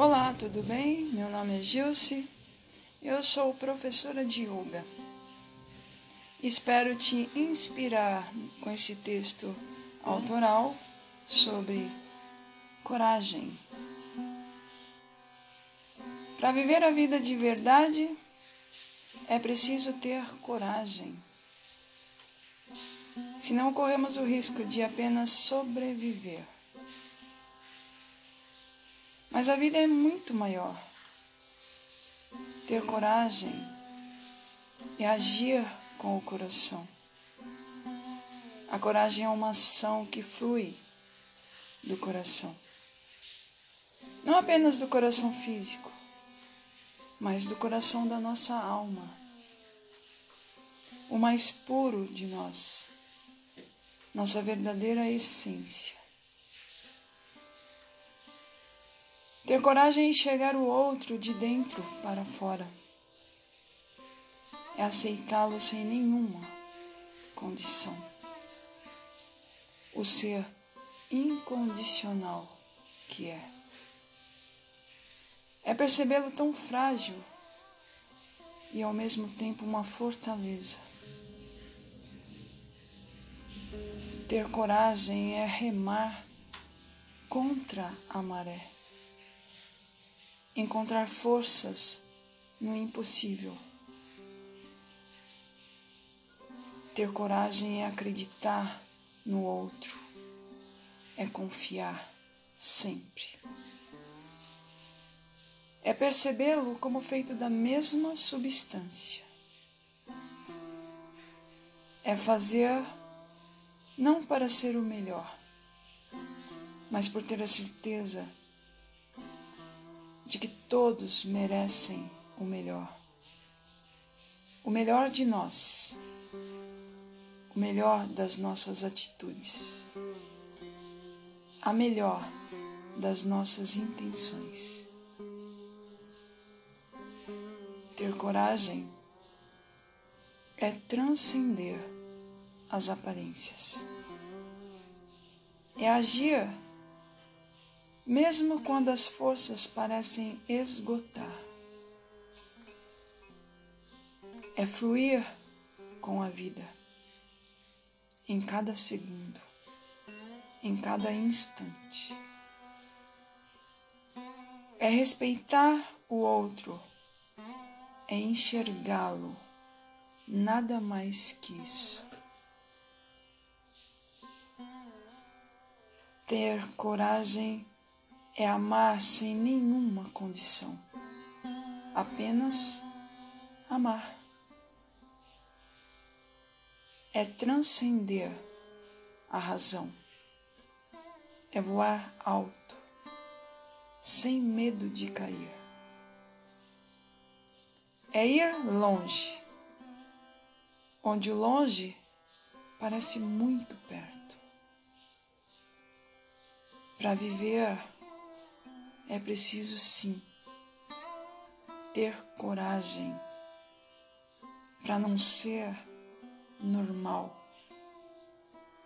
Olá, tudo bem? Meu nome é Gilce, eu sou professora de yoga. Espero te inspirar com esse texto autoral sobre coragem. Para viver a vida de verdade, é preciso ter coragem. Senão corremos o risco de apenas sobreviver. Mas a vida é muito maior. Ter coragem é agir com o coração. A coragem é uma ação que flui do coração. Não apenas do coração físico, mas do coração da nossa alma. O mais puro de nós, nossa verdadeira essência. Ter coragem é enxergar o outro de dentro para fora. É aceitá-lo sem nenhuma condição. O ser incondicional que é. É percebê-lo tão frágil e ao mesmo tempo uma fortaleza. Ter coragem é remar contra a maré encontrar forças no impossível. Ter coragem é acreditar no outro, é confiar sempre. É percebê-lo como feito da mesma substância. É fazer não para ser o melhor, mas por ter a certeza de que todos merecem o melhor. O melhor de nós, o melhor das nossas atitudes, a melhor das nossas intenções. Ter coragem é transcender as aparências, é agir mesmo quando as forças parecem esgotar. É fluir com a vida, em cada segundo, em cada instante. É respeitar o outro, é enxergá-lo, nada mais que isso. Ter coragem é amar sem nenhuma condição, apenas amar. É transcender a razão, é voar alto, sem medo de cair. É ir longe, onde o longe parece muito perto. Para viver é preciso sim ter coragem para não ser normal,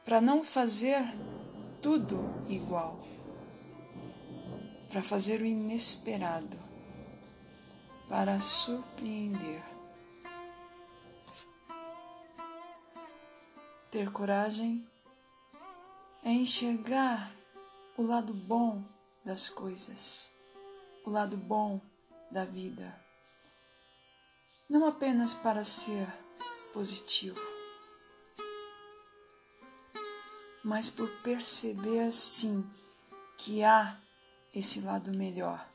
para não fazer tudo igual, para fazer o inesperado, para surpreender. Ter coragem é enxergar o lado bom das coisas, o lado bom da vida. Não apenas para ser positivo, mas por perceber sim que há esse lado melhor,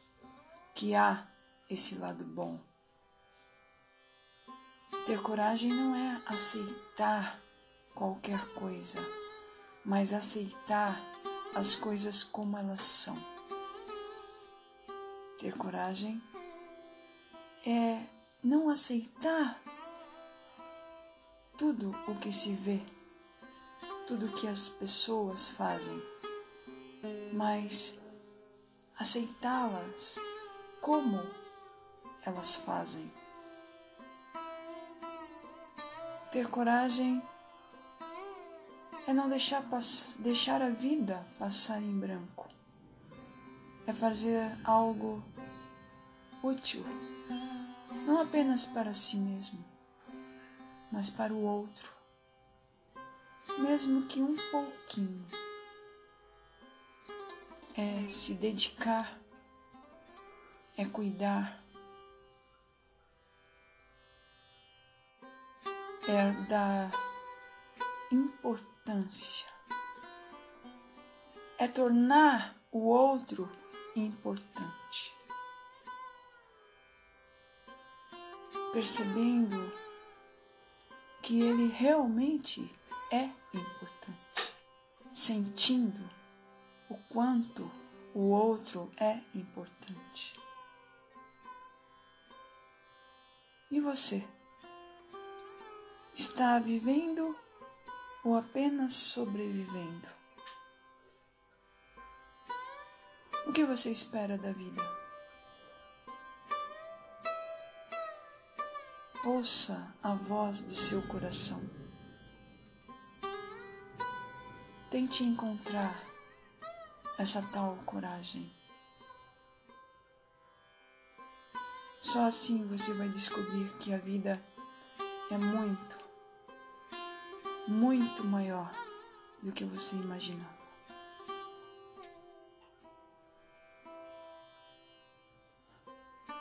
que há esse lado bom. Ter coragem não é aceitar qualquer coisa, mas aceitar as coisas como elas são. Ter coragem é não aceitar tudo o que se vê, tudo o que as pessoas fazem, mas aceitá-las como elas fazem. Ter coragem é não deixar, deixar a vida passar em branco é fazer algo útil, não apenas para si mesmo, mas para o outro, mesmo que um pouquinho. É se dedicar, é cuidar, é dar importância, é tornar o outro importante. Percebendo que ele realmente é importante, sentindo o quanto o outro é importante. E você? Está vivendo ou apenas sobrevivendo? O que você espera da vida? Ouça a voz do seu coração. Tente encontrar essa tal coragem. Só assim você vai descobrir que a vida é muito, muito maior do que você imaginava.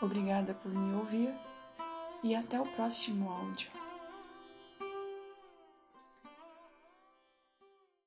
Obrigada por me ouvir e até o próximo áudio.